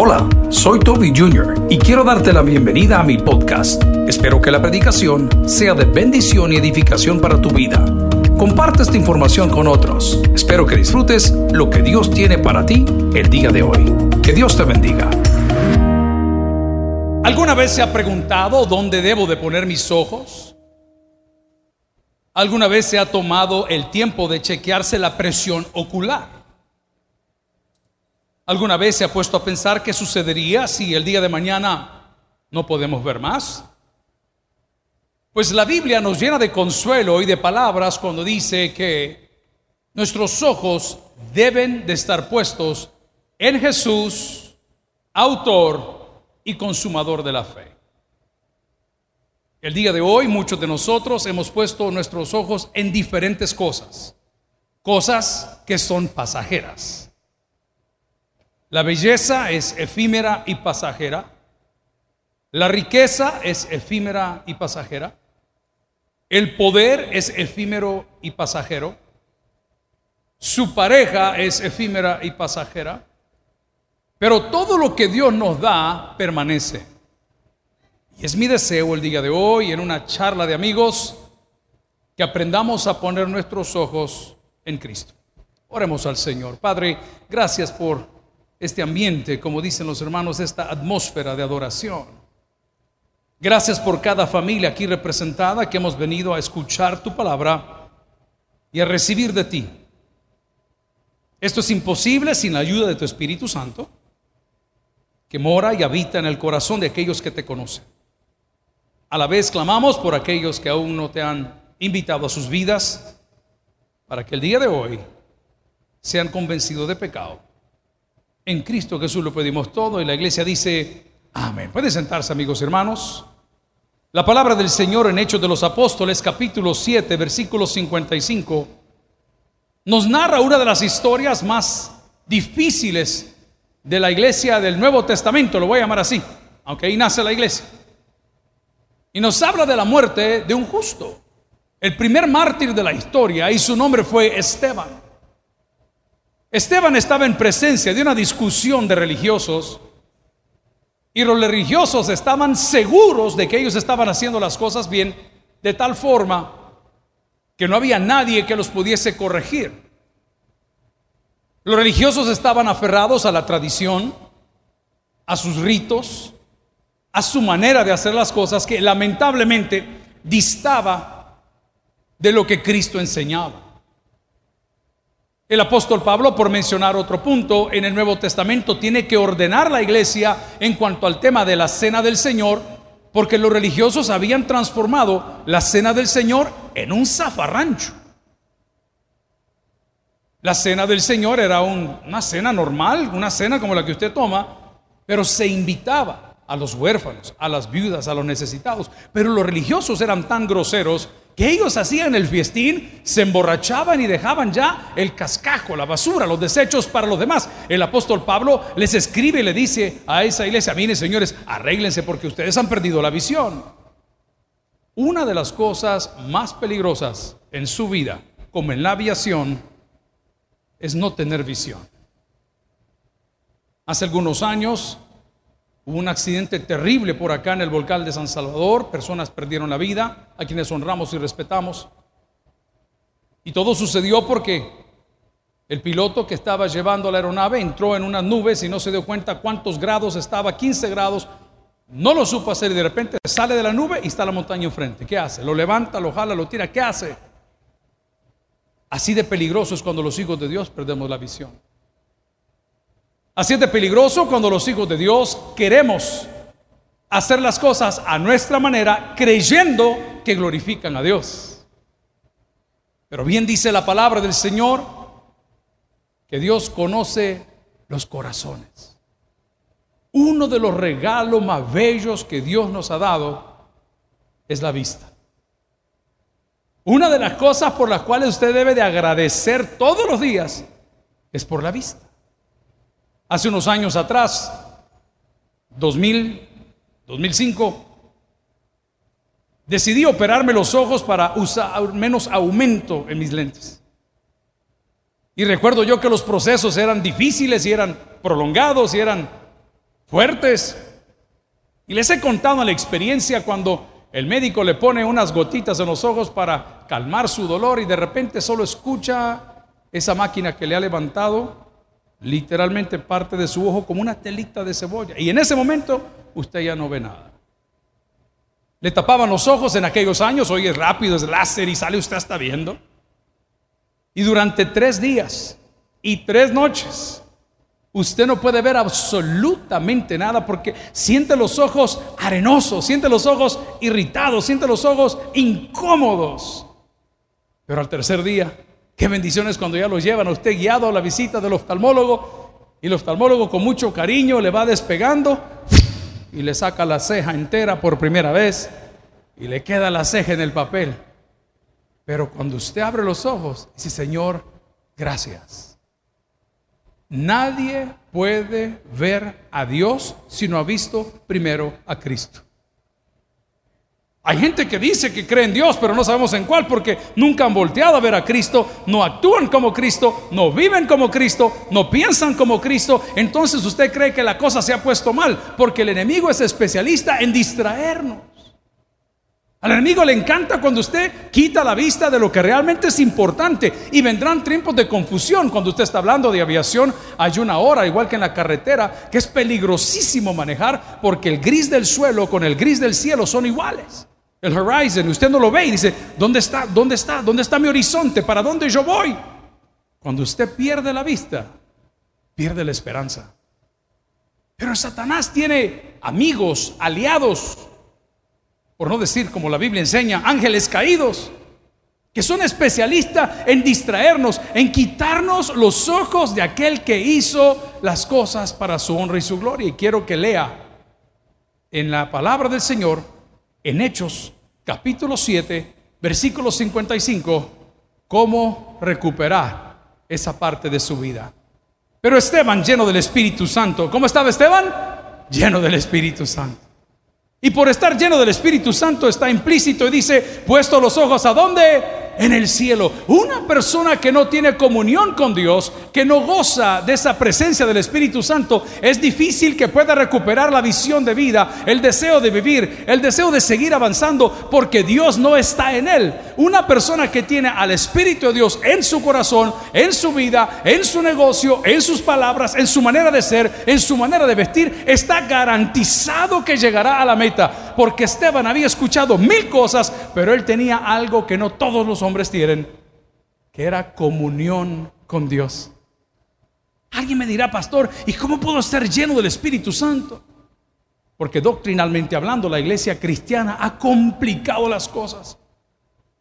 Hola, soy Toby Jr. y quiero darte la bienvenida a mi podcast. Espero que la predicación sea de bendición y edificación para tu vida. Comparte esta información con otros. Espero que disfrutes lo que Dios tiene para ti el día de hoy. Que Dios te bendiga. ¿Alguna vez se ha preguntado dónde debo de poner mis ojos? ¿Alguna vez se ha tomado el tiempo de chequearse la presión ocular? ¿Alguna vez se ha puesto a pensar qué sucedería si el día de mañana no podemos ver más? Pues la Biblia nos llena de consuelo y de palabras cuando dice que nuestros ojos deben de estar puestos en Jesús, autor y consumador de la fe. El día de hoy muchos de nosotros hemos puesto nuestros ojos en diferentes cosas, cosas que son pasajeras. La belleza es efímera y pasajera. La riqueza es efímera y pasajera. El poder es efímero y pasajero. Su pareja es efímera y pasajera. Pero todo lo que Dios nos da permanece. Y es mi deseo el día de hoy, en una charla de amigos, que aprendamos a poner nuestros ojos en Cristo. Oremos al Señor. Padre, gracias por este ambiente, como dicen los hermanos, esta atmósfera de adoración. Gracias por cada familia aquí representada que hemos venido a escuchar tu palabra y a recibir de ti. Esto es imposible sin la ayuda de tu Espíritu Santo, que mora y habita en el corazón de aquellos que te conocen. A la vez clamamos por aquellos que aún no te han invitado a sus vidas, para que el día de hoy sean convencidos de pecado en Cristo Jesús lo pedimos todo y la iglesia dice, amén. Puede sentarse amigos hermanos. La palabra del Señor en Hechos de los Apóstoles capítulo 7 versículo 55 nos narra una de las historias más difíciles de la iglesia del Nuevo Testamento, lo voy a llamar así, aunque ahí nace la iglesia. Y nos habla de la muerte de un justo, el primer mártir de la historia, y su nombre fue Esteban. Esteban estaba en presencia de una discusión de religiosos y los religiosos estaban seguros de que ellos estaban haciendo las cosas bien de tal forma que no había nadie que los pudiese corregir. Los religiosos estaban aferrados a la tradición, a sus ritos, a su manera de hacer las cosas que lamentablemente distaba de lo que Cristo enseñaba. El apóstol Pablo, por mencionar otro punto, en el Nuevo Testamento tiene que ordenar la iglesia en cuanto al tema de la cena del Señor, porque los religiosos habían transformado la cena del Señor en un zafarrancho. La cena del Señor era una cena normal, una cena como la que usted toma, pero se invitaba a los huérfanos, a las viudas, a los necesitados. Pero los religiosos eran tan groseros que ellos hacían el fiestín, se emborrachaban y dejaban ya el cascajo, la basura, los desechos para los demás. El apóstol Pablo les escribe y le dice a esa iglesia, miren señores, arréglense porque ustedes han perdido la visión. Una de las cosas más peligrosas en su vida, como en la aviación, es no tener visión. Hace algunos años Hubo un accidente terrible por acá en el volcán de San Salvador, personas perdieron la vida, a quienes honramos y respetamos. Y todo sucedió porque el piloto que estaba llevando la aeronave entró en unas nubes y no se dio cuenta cuántos grados estaba, 15 grados, no lo supo hacer y de repente sale de la nube y está la montaña enfrente. ¿Qué hace? Lo levanta, lo jala, lo tira, ¿qué hace? Así de peligroso es cuando los hijos de Dios perdemos la visión. Así es peligroso cuando los hijos de Dios queremos hacer las cosas a nuestra manera creyendo que glorifican a Dios. Pero bien dice la palabra del Señor que Dios conoce los corazones. Uno de los regalos más bellos que Dios nos ha dado es la vista. Una de las cosas por las cuales usted debe de agradecer todos los días es por la vista. Hace unos años atrás, 2000, 2005, decidí operarme los ojos para usar menos aumento en mis lentes. Y recuerdo yo que los procesos eran difíciles y eran prolongados y eran fuertes. Y les he contado la experiencia cuando el médico le pone unas gotitas en los ojos para calmar su dolor y de repente solo escucha esa máquina que le ha levantado literalmente parte de su ojo como una telita de cebolla. Y en ese momento usted ya no ve nada. Le tapaban los ojos en aquellos años, hoy es rápido, es láser y sale usted hasta viendo. Y durante tres días y tres noches, usted no puede ver absolutamente nada porque siente los ojos arenosos, siente los ojos irritados, siente los ojos incómodos. Pero al tercer día, qué bendiciones cuando ya lo llevan a usted guiado a la visita del oftalmólogo y el oftalmólogo con mucho cariño le va despegando y le saca la ceja entera por primera vez y le queda la ceja en el papel. Pero cuando usted abre los ojos, dice, Señor, gracias. Nadie puede ver a Dios si no ha visto primero a Cristo. Hay gente que dice que cree en Dios, pero no sabemos en cuál, porque nunca han volteado a ver a Cristo, no actúan como Cristo, no viven como Cristo, no piensan como Cristo. Entonces usted cree que la cosa se ha puesto mal, porque el enemigo es especialista en distraernos. Al enemigo le encanta cuando usted quita la vista de lo que realmente es importante y vendrán tiempos de confusión cuando usted está hablando de aviación. Hay una hora, igual que en la carretera, que es peligrosísimo manejar porque el gris del suelo con el gris del cielo son iguales. El horizon, usted no lo ve y dice, ¿dónde está? ¿Dónde está? ¿Dónde está mi horizonte? ¿Para dónde yo voy? Cuando usted pierde la vista, pierde la esperanza. Pero Satanás tiene amigos, aliados, por no decir como la Biblia enseña, ángeles caídos, que son especialistas en distraernos, en quitarnos los ojos de aquel que hizo las cosas para su honra y su gloria. Y quiero que lea en la palabra del Señor en Hechos capítulo 7, versículo 55, cómo recuperar esa parte de su vida. Pero Esteban, lleno del Espíritu Santo, ¿cómo estaba Esteban? Lleno del Espíritu Santo. Y por estar lleno del Espíritu Santo está implícito y dice, puesto los ojos a dónde? En el cielo. Una persona que no tiene comunión con Dios, que no goza de esa presencia del Espíritu Santo, es difícil que pueda recuperar la visión de vida, el deseo de vivir, el deseo de seguir avanzando, porque Dios no está en él. Una persona que tiene al Espíritu de Dios en su corazón, en su vida, en su negocio, en sus palabras, en su manera de ser, en su manera de vestir, está garantizado que llegará a la meta. Porque Esteban había escuchado mil cosas, pero él tenía algo que no todos los hombres tienen, que era comunión con Dios. Alguien me dirá, pastor, ¿y cómo puedo estar lleno del Espíritu Santo? Porque doctrinalmente hablando, la iglesia cristiana ha complicado las cosas.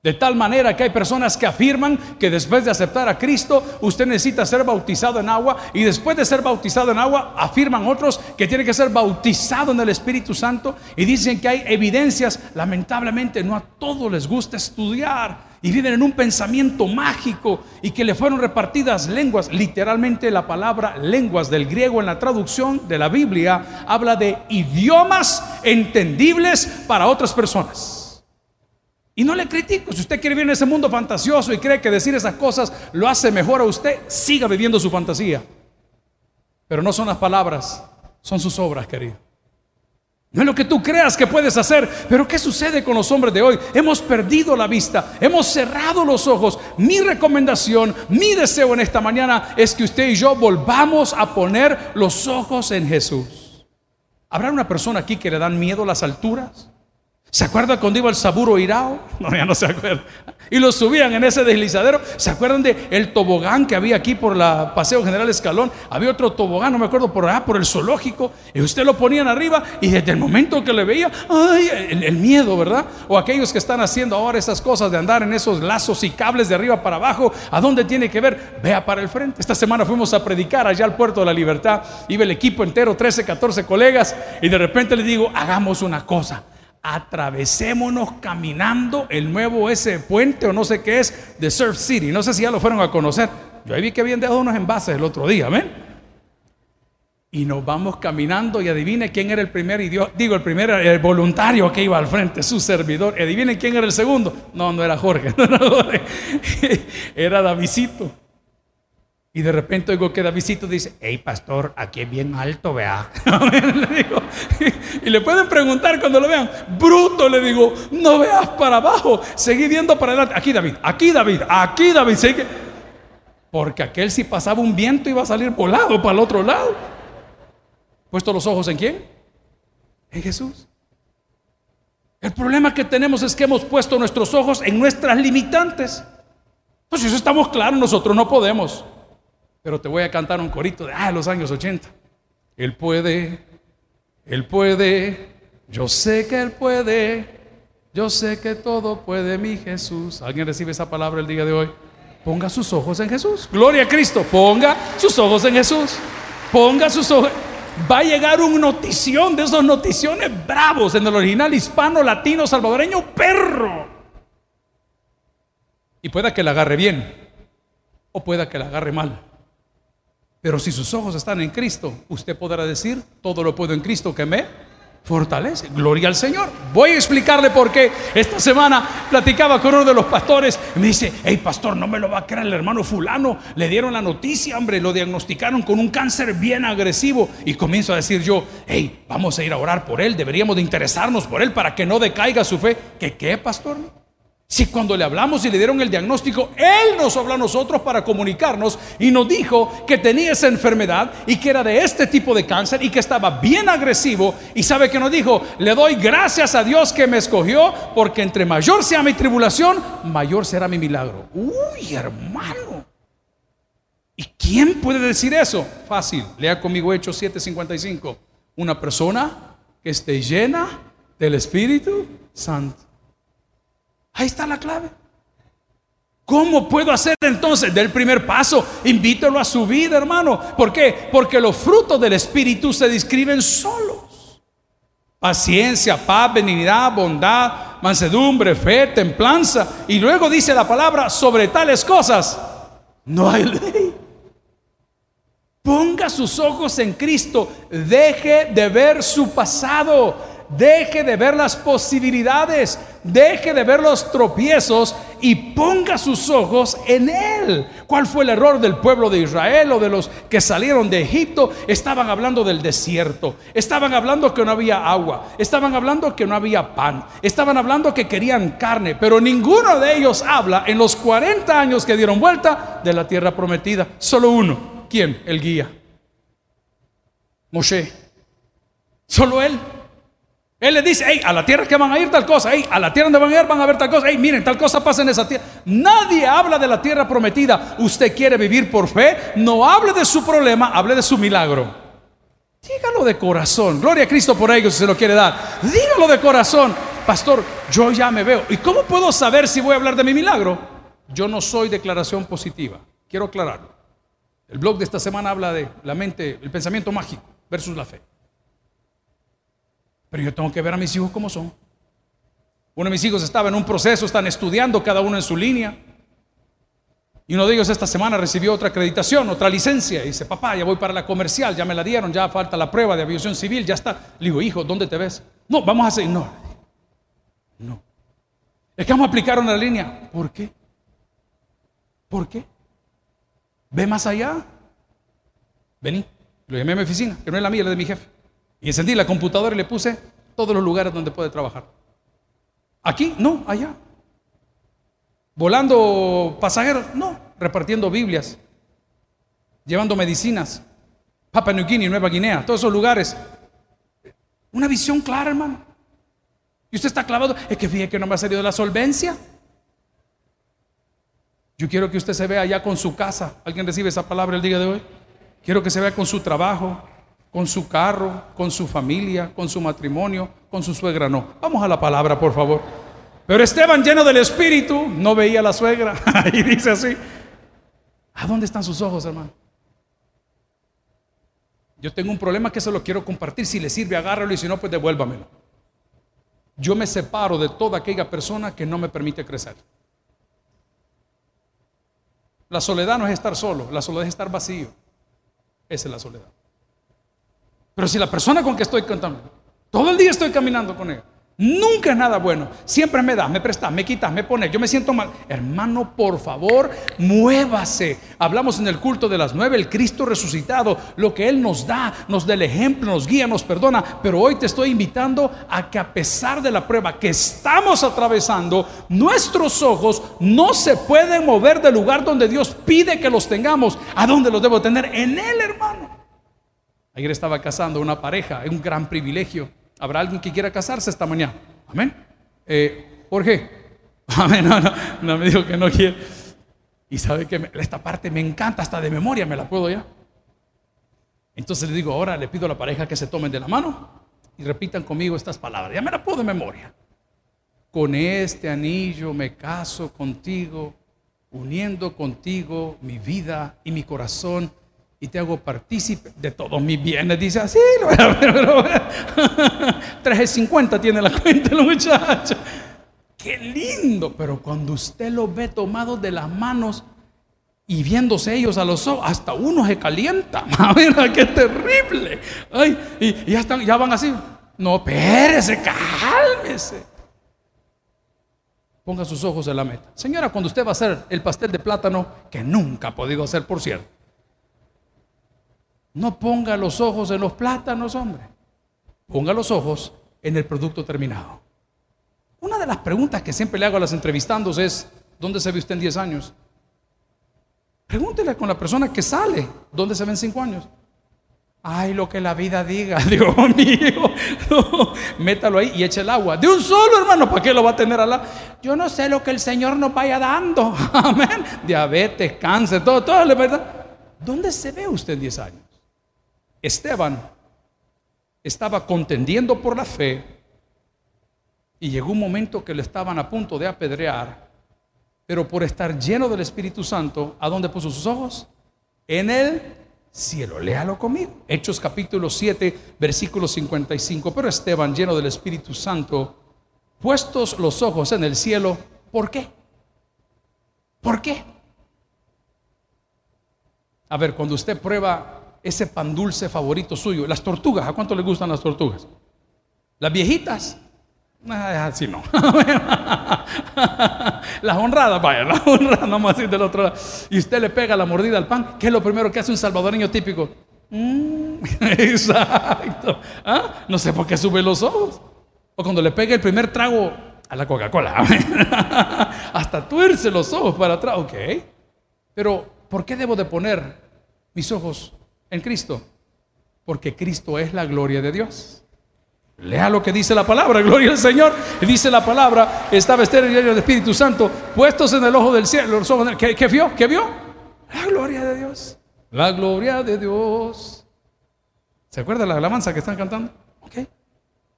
De tal manera que hay personas que afirman que después de aceptar a Cristo, usted necesita ser bautizado en agua y después de ser bautizado en agua, afirman otros que tiene que ser bautizado en el Espíritu Santo y dicen que hay evidencias, lamentablemente no a todos les gusta estudiar y viven en un pensamiento mágico y que le fueron repartidas lenguas. Literalmente la palabra lenguas del griego en la traducción de la Biblia habla de idiomas entendibles para otras personas. Y no le critico, si usted quiere vivir en ese mundo fantasioso y cree que decir esas cosas lo hace mejor a usted, siga viviendo su fantasía. Pero no son las palabras, son sus obras, querido. No es lo que tú creas que puedes hacer, pero ¿qué sucede con los hombres de hoy? Hemos perdido la vista, hemos cerrado los ojos. Mi recomendación, mi deseo en esta mañana es que usted y yo volvamos a poner los ojos en Jesús. ¿Habrá una persona aquí que le dan miedo las alturas? ¿Se acuerda cuando iba el Saburo Irao? No, ya no se acuerda. Y lo subían en ese deslizadero. ¿Se acuerdan de el tobogán que había aquí por la Paseo General Escalón? Había otro tobogán, no me acuerdo por allá, por el zoológico. Y usted lo ponían arriba y desde el momento que le veía, ay, el, miedo, ¿verdad? O aquellos que están haciendo ahora esas cosas de andar en esos lazos y cables de arriba para abajo, ¿a dónde tiene que ver? Vea para el frente. Esta semana fuimos a predicar allá al Puerto de la Libertad. Iba el equipo entero, 13, 14 colegas. Y de repente le digo, hagamos una cosa atravesémonos caminando el nuevo ese puente o no sé qué es de Surf City. No sé si ya lo fueron a conocer. Yo ahí vi que habían dejado unos envases el otro día, ¿ven? Y nos vamos caminando y adivine quién era el primer idiota, digo el primer el voluntario que iba al frente, su servidor. Adivinen quién era el segundo. No, no era Jorge, no era, Jorge. era Davidito. Y de repente oigo que Davidito dice, hey pastor, aquí es bien alto, vea. y le pueden preguntar cuando lo vean, bruto, le digo, no veas para abajo, seguí viendo para adelante. Aquí David, aquí David, aquí David. Porque aquel si pasaba un viento iba a salir volado para el otro lado. ¿Puesto los ojos en quién? En Jesús. El problema que tenemos es que hemos puesto nuestros ojos en nuestras limitantes. Pues eso estamos claros, nosotros no podemos. Pero te voy a cantar un corito de ah, los años 80. Él puede, Él puede, yo sé que Él puede, yo sé que todo puede mi Jesús. ¿Alguien recibe esa palabra el día de hoy? Ponga sus ojos en Jesús. Gloria a Cristo. Ponga sus ojos en Jesús. Ponga sus ojos. Va a llegar un notición de esos noticiones bravos en el original hispano, latino, salvadoreño, perro. Y pueda que la agarre bien o pueda que la agarre mal. Pero si sus ojos están en Cristo, usted podrá decir, todo lo puedo en Cristo que me fortalece. Gloria al Señor. Voy a explicarle por qué. Esta semana platicaba con uno de los pastores y me dice, hey pastor, no me lo va a creer el hermano fulano. Le dieron la noticia, hombre, lo diagnosticaron con un cáncer bien agresivo. Y comienzo a decir yo, hey, vamos a ir a orar por él, deberíamos de interesarnos por él para que no decaiga su fe. ¿Qué qué, pastor? Si cuando le hablamos y le dieron el diagnóstico, Él nos habló a nosotros para comunicarnos y nos dijo que tenía esa enfermedad y que era de este tipo de cáncer y que estaba bien agresivo. Y sabe que nos dijo, le doy gracias a Dios que me escogió porque entre mayor sea mi tribulación, mayor será mi milagro. Uy, hermano. ¿Y quién puede decir eso? Fácil, lea conmigo Hechos 7:55. Una persona que esté llena del Espíritu Santo. Ahí está la clave. ¿Cómo puedo hacer entonces? Del primer paso, invítelo a su vida, hermano. ¿Por qué? Porque los frutos del Espíritu se describen solos. Paciencia, paz, benignidad, bondad, mansedumbre, fe, templanza. Y luego dice la palabra, sobre tales cosas no hay ley. Ponga sus ojos en Cristo, deje de ver su pasado deje de ver las posibilidades, deje de ver los tropiezos y ponga sus ojos en Él. ¿Cuál fue el error del pueblo de Israel o de los que salieron de Egipto? Estaban hablando del desierto, estaban hablando que no había agua, estaban hablando que no había pan, estaban hablando que querían carne, pero ninguno de ellos habla en los 40 años que dieron vuelta de la tierra prometida. Solo uno. ¿Quién? El guía. Moshe. Solo él. Él le dice, hey, a la tierra que van a ir tal cosa, hey, a la tierra donde van a ir van a ver tal cosa, hey, miren, tal cosa pasa en esa tierra. Nadie habla de la tierra prometida. Usted quiere vivir por fe, no hable de su problema, hable de su milagro. Dígalo de corazón. Gloria a Cristo por ello si se lo quiere dar. Dígalo de corazón. Pastor, yo ya me veo. ¿Y cómo puedo saber si voy a hablar de mi milagro? Yo no soy declaración positiva. Quiero aclararlo. El blog de esta semana habla de la mente, el pensamiento mágico versus la fe. Pero yo tengo que ver a mis hijos como son. Uno de mis hijos estaba en un proceso, están estudiando cada uno en su línea. Y uno de ellos esta semana recibió otra acreditación, otra licencia. Y dice, papá, ya voy para la comercial, ya me la dieron, ya falta la prueba de aviación civil, ya está. Le digo, hijo, ¿dónde te ves? No, vamos a seguir. No, no. Es que vamos a aplicar una línea. ¿Por qué? ¿Por qué? Ve más allá. Vení. Lo llamé a mi oficina, que no es la mía, la de mi jefe. Y encendí la computadora y le puse todos los lugares donde puede trabajar. Aquí, no, allá. Volando pasajeros, no. Repartiendo Biblias, llevando medicinas. Papua New Guinea, Nueva Guinea, todos esos lugares. Una visión clara, hermano. Y usted está clavado, es que fíjate que no me ha salido la solvencia. Yo quiero que usted se vea allá con su casa. ¿Alguien recibe esa palabra el día de hoy? Quiero que se vea con su trabajo, con su carro, con su familia, con su matrimonio, con su suegra, no. Vamos a la palabra, por favor. Pero Esteban, lleno del Espíritu, no veía a la suegra. y dice así, ¿a dónde están sus ojos, hermano? Yo tengo un problema que se lo quiero compartir. Si le sirve, agárralo y si no, pues devuélvamelo. Yo me separo de toda aquella persona que no me permite crecer. La soledad no es estar solo, la soledad es estar vacío. Esa es la soledad. Pero si la persona con que estoy cantando, todo el día estoy caminando con ella, Nunca es nada bueno. Siempre me da, me presta, me quita, me pone. Yo me siento mal. Hermano, por favor, muévase. Hablamos en el culto de las nueve, el Cristo resucitado. Lo que Él nos da, nos da el ejemplo, nos guía, nos perdona. Pero hoy te estoy invitando a que a pesar de la prueba que estamos atravesando, nuestros ojos no se pueden mover del lugar donde Dios pide que los tengamos. ¿A dónde los debo tener? En Él, hermano. Ayer estaba casando una pareja, es un gran privilegio. ¿Habrá alguien que quiera casarse esta mañana? Amén. Eh, Jorge. Amén. No, me dijo que no quiere. Y sabe que esta parte me encanta, hasta de memoria me la puedo ya. Entonces le digo, ahora le pido a la pareja que se tomen de la mano y repitan conmigo estas palabras. Ya me la puedo de memoria. Con este anillo me caso contigo, uniendo contigo mi vida y mi corazón y te hago partícipe de todos mis bienes. Dice así, 350 tiene la cuenta el muchacho. Qué lindo, pero cuando usted lo ve tomado de las manos y viéndose ellos a los ojos, hasta uno se calienta. Mira, qué terrible. Ay, y, ya, están, ya van así. No, espérese, cálmese. Ponga sus ojos en la meta. Señora, cuando usted va a hacer el pastel de plátano, que nunca ha podido hacer, por cierto no ponga los ojos en los plátanos, hombre. Ponga los ojos en el producto terminado. Una de las preguntas que siempre le hago a las entrevistandos es, ¿dónde se ve usted en 10 años? Pregúntele con la persona que sale, ¿dónde se ve en 5 años? Ay, lo que la vida diga, Dios mío. métalo ahí y eche el agua. De un solo, hermano, ¿para qué lo va a tener al lado? Yo no sé lo que el Señor nos vaya dando. Amén. Diabetes, cáncer, todo, todo, ¿verdad? ¿Dónde se ve usted en 10 años? Esteban estaba contendiendo por la fe y llegó un momento que le estaban a punto de apedrear, pero por estar lleno del Espíritu Santo, ¿a dónde puso sus ojos? En el cielo. Léalo conmigo. Hechos capítulo 7, versículo 55. Pero Esteban, lleno del Espíritu Santo, puestos los ojos en el cielo, ¿por qué? ¿Por qué? A ver, cuando usted prueba ese pan dulce favorito suyo. Las tortugas, ¿a cuánto le gustan las tortugas? Las viejitas. Así ah, no. las honradas, vaya, las honradas, vamos a decir del otro lado. Y usted le pega la mordida al pan, ¿qué es lo primero que hace un salvadoreño típico? Mm, exacto. ¿Ah? No sé por qué sube los ojos. O cuando le pega el primer trago a la Coca-Cola. Hasta tuerce los ojos para atrás. Ok. Pero, ¿por qué debo de poner mis ojos en Cristo? Porque Cristo es la gloria de Dios. Lea lo que dice la palabra, gloria al Señor. Dice la palabra, estaba Esther en el Espíritu Santo, puestos en el ojo del cielo. ¿Qué, vio? ¿Qué vio? La gloria de Dios. La gloria de Dios. ¿Se acuerda la alabanza que están cantando? Ok.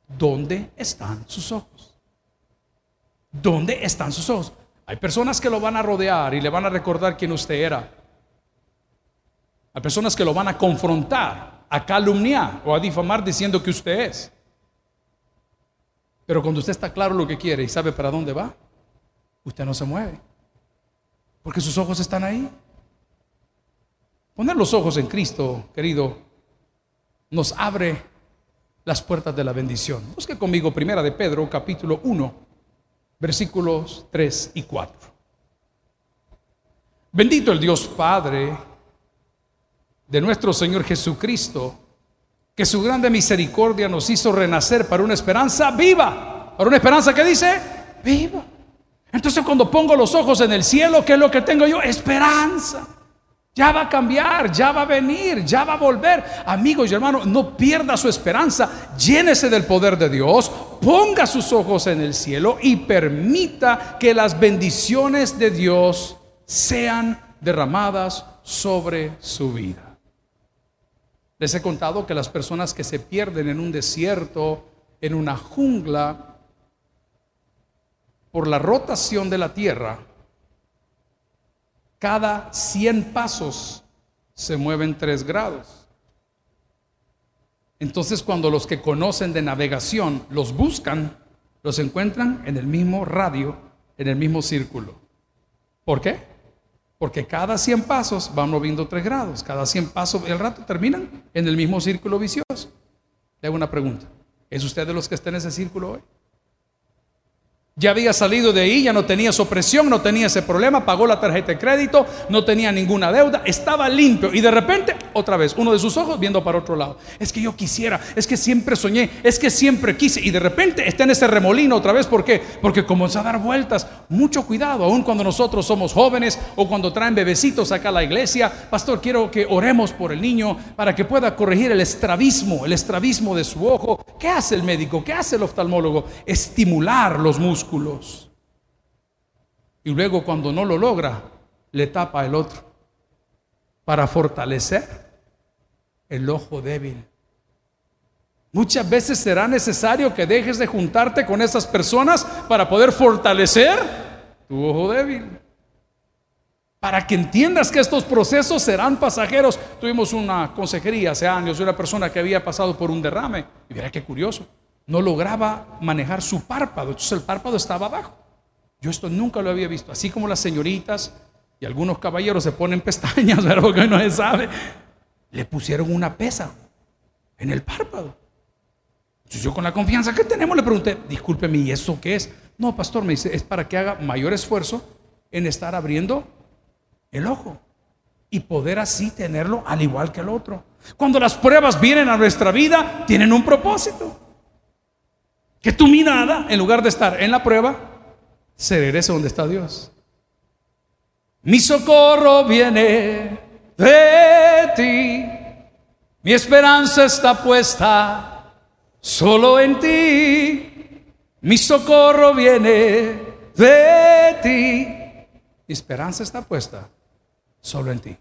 ¿Dónde están sus ojos? ¿Dónde están sus ojos? Hay personas que lo van a rodear y le van a recordar quién usted era. Hay personas que lo van a confrontar, a calumniar o a difamar diciendo que usted es. Pero cuando usted está claro lo que quiere y sabe para dónde va, usted no se mueve. Porque sus ojos están ahí. Poner los ojos en Cristo, querido, nos abre las puertas de la bendición. Busque conmigo primera de Pedro, capítulo 1, versículos 3 y 4. Bendito el Dios Padre de nuestro Señor Jesucristo, que su grande misericordia nos hizo renacer para una esperanza viva. Para una esperanza que dice, viva. Entonces cuando pongo los ojos en el cielo, ¿qué es lo que tengo yo? Esperanza. Ya va a cambiar, ya va a venir, ya va a volver. Amigos y hermanos, no pierda su esperanza. Llénese del poder de Dios. Ponga sus ojos en el cielo y permita que las bendiciones de Dios sean derramadas sobre su vida. Les he contado que las personas que se pierden en un desierto, en una jungla, por la rotación de la tierra, cada 100 pasos se mueven 3 grados. Entonces cuando los que conocen de navegación los buscan, los encuentran en el mismo radio, en el mismo círculo. ¿Por qué? Porque cada 100 pasos van moviendo 3 grados. Cada 100 pasos, el rato terminan en el mismo círculo vicioso. Le hago una pregunta. ¿Es usted de los que está en ese círculo hoy? Ya había salido de ahí, ya no tenía opresión, no tenía ese problema, pagó la tarjeta de crédito, no tenía ninguna deuda, estaba limpio y de repente otra vez uno de sus ojos viendo para otro lado. Es que yo quisiera, es que siempre soñé, es que siempre quise y de repente está en ese remolino otra vez, ¿por qué? Porque comenzó a dar vueltas. Mucho cuidado, aun cuando nosotros somos jóvenes o cuando traen bebecitos acá a la iglesia, pastor, quiero que oremos por el niño para que pueda corregir el estrabismo, el estrabismo de su ojo. ¿Qué hace el médico? ¿Qué hace el oftalmólogo? Estimular los músculos y luego cuando no lo logra, le tapa el otro para fortalecer el ojo débil. Muchas veces será necesario que dejes de juntarte con esas personas para poder fortalecer tu ojo débil. Para que entiendas que estos procesos serán pasajeros. Tuvimos una consejería hace años de una persona que había pasado por un derrame. Y mira qué curioso no lograba manejar su párpado, entonces el párpado estaba abajo. Yo esto nunca lo había visto, así como las señoritas y algunos caballeros se ponen pestañas, pero porque no se sabe, le pusieron una pesa en el párpado. Entonces yo con la confianza que tenemos le pregunté, discúlpeme, ¿y eso qué es? No, pastor, me dice, es para que haga mayor esfuerzo en estar abriendo el ojo y poder así tenerlo al igual que el otro. Cuando las pruebas vienen a nuestra vida, tienen un propósito. Que tu mirada, en lugar de estar en la prueba, se regrese donde está Dios. Mi socorro viene de ti. Mi esperanza está puesta solo en ti. Mi socorro viene de ti. Mi esperanza está puesta solo en ti.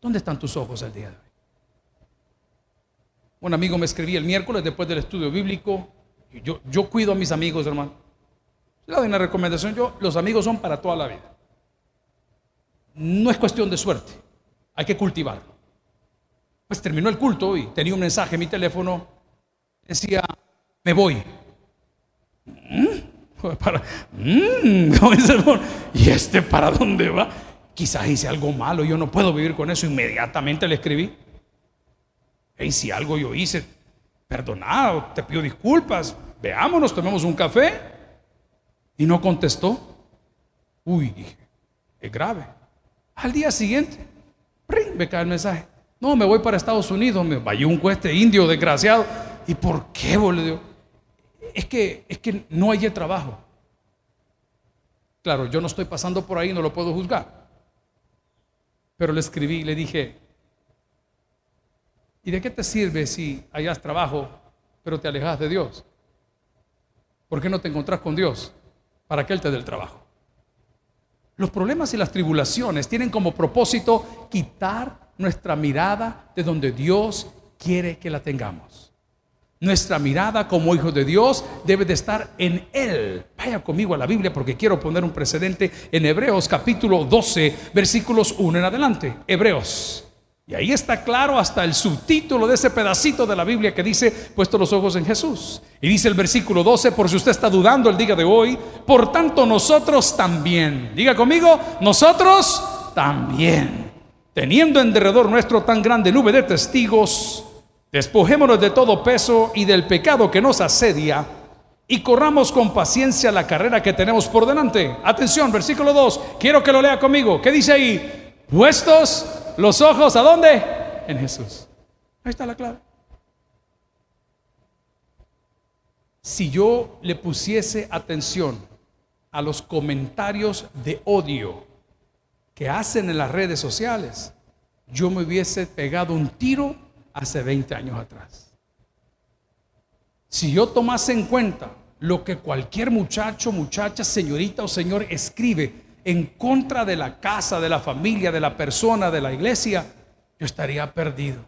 ¿Dónde están tus ojos el día de hoy? Un amigo me escribía el miércoles después del estudio bíblico yo, yo cuido a mis amigos, hermano. Le doy una recomendación. Yo, los amigos son para toda la vida. No es cuestión de suerte. Hay que cultivarlo. Pues terminó el culto y tenía un mensaje en mi teléfono. Decía, me voy. ¿Mm? ¿Mm? ¿Y este para dónde va? Quizás hice algo malo, yo no puedo vivir con eso. Inmediatamente le escribí. Y si algo yo hice, perdonado, te pido disculpas, veámonos, tomemos un café. Y no contestó. Uy, dije, es grave. Al día siguiente, me cae el mensaje. No, me voy para Estados Unidos, me vaya un cueste indio desgraciado. ¿Y por qué, boludo? Es que, es que no hay trabajo. Claro, yo no estoy pasando por ahí, no lo puedo juzgar. Pero le escribí y le dije, ¿Y de qué te sirve si hayas trabajo, pero te alejas de Dios? ¿Por qué no te encontrás con Dios? Para que Él te dé el trabajo. Los problemas y las tribulaciones tienen como propósito quitar nuestra mirada de donde Dios quiere que la tengamos. Nuestra mirada como hijos de Dios debe de estar en Él. Vaya conmigo a la Biblia porque quiero poner un precedente en Hebreos capítulo 12, versículos 1 en adelante. Hebreos y ahí está claro hasta el subtítulo de ese pedacito de la Biblia que dice, puesto los ojos en Jesús. Y dice el versículo 12, por si usted está dudando el día de hoy, por tanto nosotros también, diga conmigo, nosotros también, teniendo en derredor nuestro tan grande nube de testigos, despojémonos de todo peso y del pecado que nos asedia y corramos con paciencia la carrera que tenemos por delante. Atención, versículo 2, quiero que lo lea conmigo. ¿Qué dice ahí? Puestos los ojos a dónde? En Jesús. Ahí está la clave. Si yo le pusiese atención a los comentarios de odio que hacen en las redes sociales, yo me hubiese pegado un tiro hace 20 años atrás. Si yo tomase en cuenta lo que cualquier muchacho, muchacha, señorita o señor escribe en contra de la casa, de la familia, de la persona, de la iglesia, yo estaría perdido.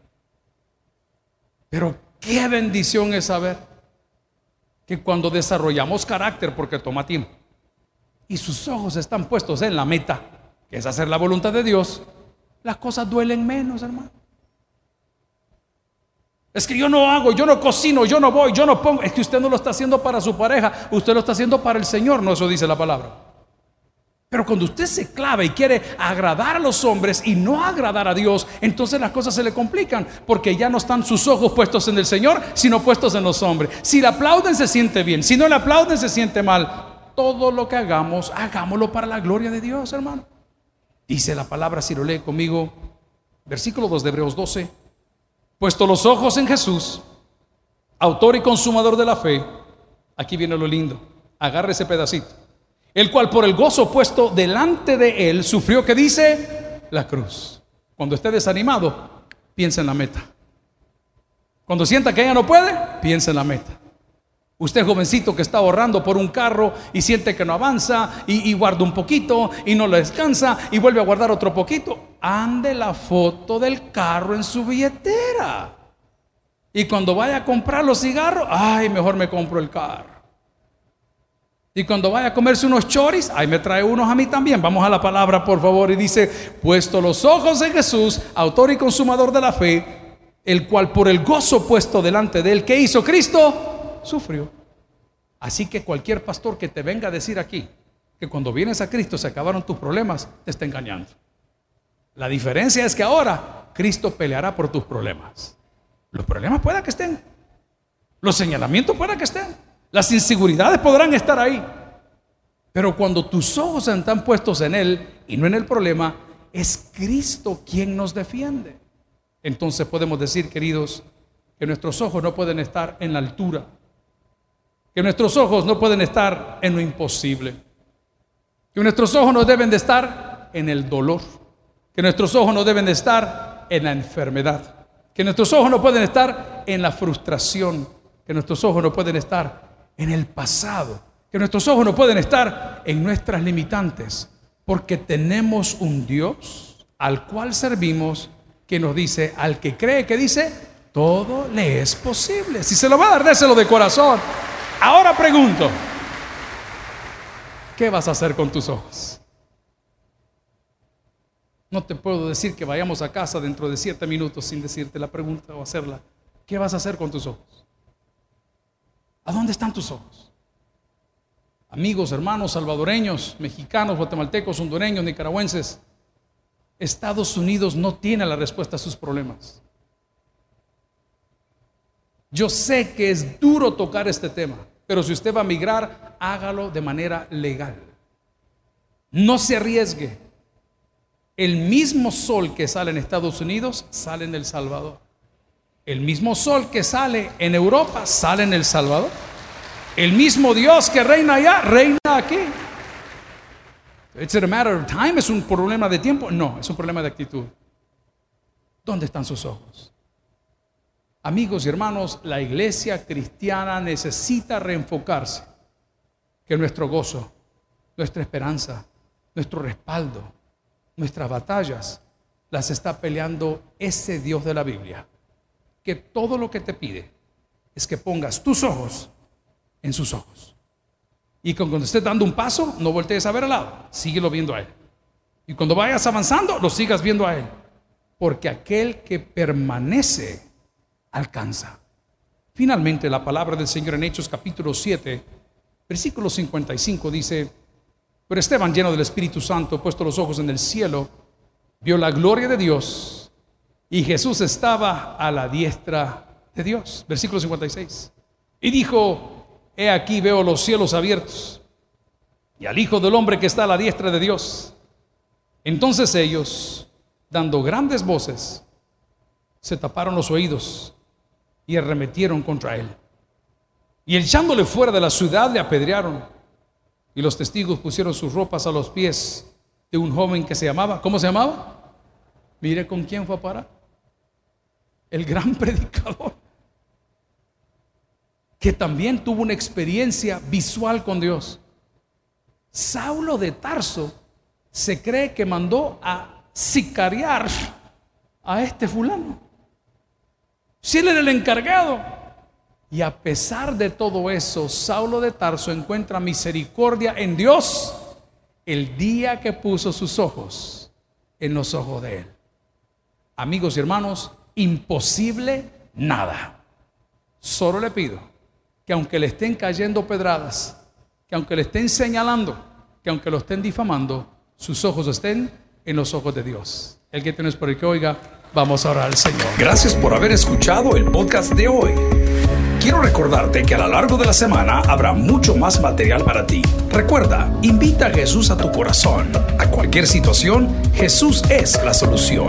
Pero qué bendición es saber que cuando desarrollamos carácter, porque toma tiempo, y sus ojos están puestos en la meta, que es hacer la voluntad de Dios, las cosas duelen menos, hermano. Es que yo no hago, yo no cocino, yo no voy, yo no pongo. Es que usted no lo está haciendo para su pareja, usted lo está haciendo para el Señor, no eso dice la palabra. Pero cuando usted se clava y quiere agradar a los hombres y no agradar a Dios, entonces las cosas se le complican, porque ya no están sus ojos puestos en el Señor, sino puestos en los hombres. Si le aplauden, se siente bien. Si no le aplauden, se siente mal. todo lo que hagamos, hagámoslo para la gloria de Dios, hermano. Dice la palabra, si lo lee conmigo, versículo 2 de Hebreos 12, puesto los ojos en Jesús, autor y consumador de la fe, aquí viene lo lindo, agarre ese pedacito, el cual por el gozo puesto delante de él sufrió, que dice, la cruz. Cuando esté desanimado, piensa en la meta. Cuando sienta que ella no puede, piensa en la meta. Usted jovencito que está ahorrando por un carro y siente que no avanza y, guarda un poquito y no lo descansa y vuelve a guardar otro poquito. Ande la foto del carro en su billetera. Y cuando vaya a comprar los cigarros, ay, mejor me compro el carro. Y cuando vaya a comerse unos choris, ay, me trae unos a mí también. Vamos a la palabra, por favor. Y dice, puesto los ojos en Jesús, autor y consumador de la fe, el cual por el gozo puesto delante de él, que hizo Cristo? sufrió. Así que cualquier pastor que te venga a decir aquí que cuando vienes a Cristo se acabaron tus problemas, te está engañando. La diferencia es que ahora Cristo peleará por tus problemas. Los problemas pueda que estén. Los señalamientos pueda que estén. Las inseguridades podrán estar ahí. Pero cuando tus ojos están puestos en Él y no en el problema, es Cristo quien nos defiende. Entonces podemos decir, queridos, que nuestros ojos no pueden estar en la altura que nuestros ojos no pueden estar en lo imposible. Que nuestros ojos no deben de estar en el dolor. Que nuestros ojos no deben de estar en la enfermedad. Que nuestros ojos no pueden estar en la frustración. Que nuestros ojos no pueden estar en el pasado. Que nuestros ojos no pueden estar en nuestras limitantes. Porque tenemos un Dios al cual servimos que nos dice, al que cree que dice, todo le es posible. Si se lo va a dar, déselo de corazón. Ahora pregunto, ¿qué vas a hacer con tus ojos? No te puedo decir que vayamos a casa dentro de siete minutos sin decirte la pregunta o hacerla. ¿Qué vas a hacer con tus ojos? ¿A dónde están tus ojos? Amigos, hermanos, salvadoreños, mexicanos, guatemaltecos, hondureños, nicaragüenses, Estados Unidos no tiene la respuesta a sus problemas. Yo sé que es duro tocar este tema. Pero si usted va a migrar, hágalo de manera legal. No se arriesgue. El mismo sol que sale en Estados Unidos sale en El Salvador. El mismo sol que sale en Europa sale en El Salvador. El mismo Dios que reina allá, reina aquí. It's a matter of time, es un problema de tiempo. No, es un problema de actitud. ¿Dónde están sus ojos? Amigos y hermanos, la iglesia cristiana necesita reenfocarse, que nuestro gozo, nuestra esperanza, nuestro respaldo, nuestras batallas, las está peleando ese Dios de la Biblia, que todo lo que te pide es que pongas tus ojos en sus ojos. Y cuando estés dando un paso, no voltees a ver al lado, síguelo viendo a Él. Y cuando vayas avanzando, lo sigas viendo a Él. Porque aquel que permanece alcanza. Finalmente, la palabra del Señor en Hechos capítulo 7, versículo 55 dice, pero Esteban, lleno del Espíritu Santo, puesto los ojos en el cielo, vio la gloria de Dios y Jesús estaba a la diestra de Dios. Versículo 56. Y dijo, he aquí veo los cielos abiertos y al Hijo del Hombre que está a la diestra de Dios. Entonces ellos, dando grandes voces, se taparon los oídos y arremetieron contra él. Y echándole fuera de la ciudad le apedrearon. Y los testigos pusieron sus ropas a los pies de un joven que se llamaba, ¿cómo se llamaba? Mire con quién fue a parar. El gran predicador. Que también tuvo una experiencia visual con Dios. Saulo de Tarso se cree que mandó a sicariar a este fulano. Si él era el encargado. Y a pesar de todo eso, Saulo de Tarso encuentra misericordia en Dios el día que puso sus ojos en los ojos de él. Amigos y hermanos, imposible nada. Solo le pido que aunque le estén cayendo pedradas, que aunque le estén señalando, que aunque lo estén difamando, sus ojos estén en los ojos de Dios. El que tienes por el que oiga, Vamos a orar al Señor. Gracias por haber escuchado el podcast de hoy. Quiero recordar recordarte que a lo largo de la semana habrá mucho más material para ti. Recuerda, invita a Jesús a tu corazón. A cualquier situación, Jesús es la solución.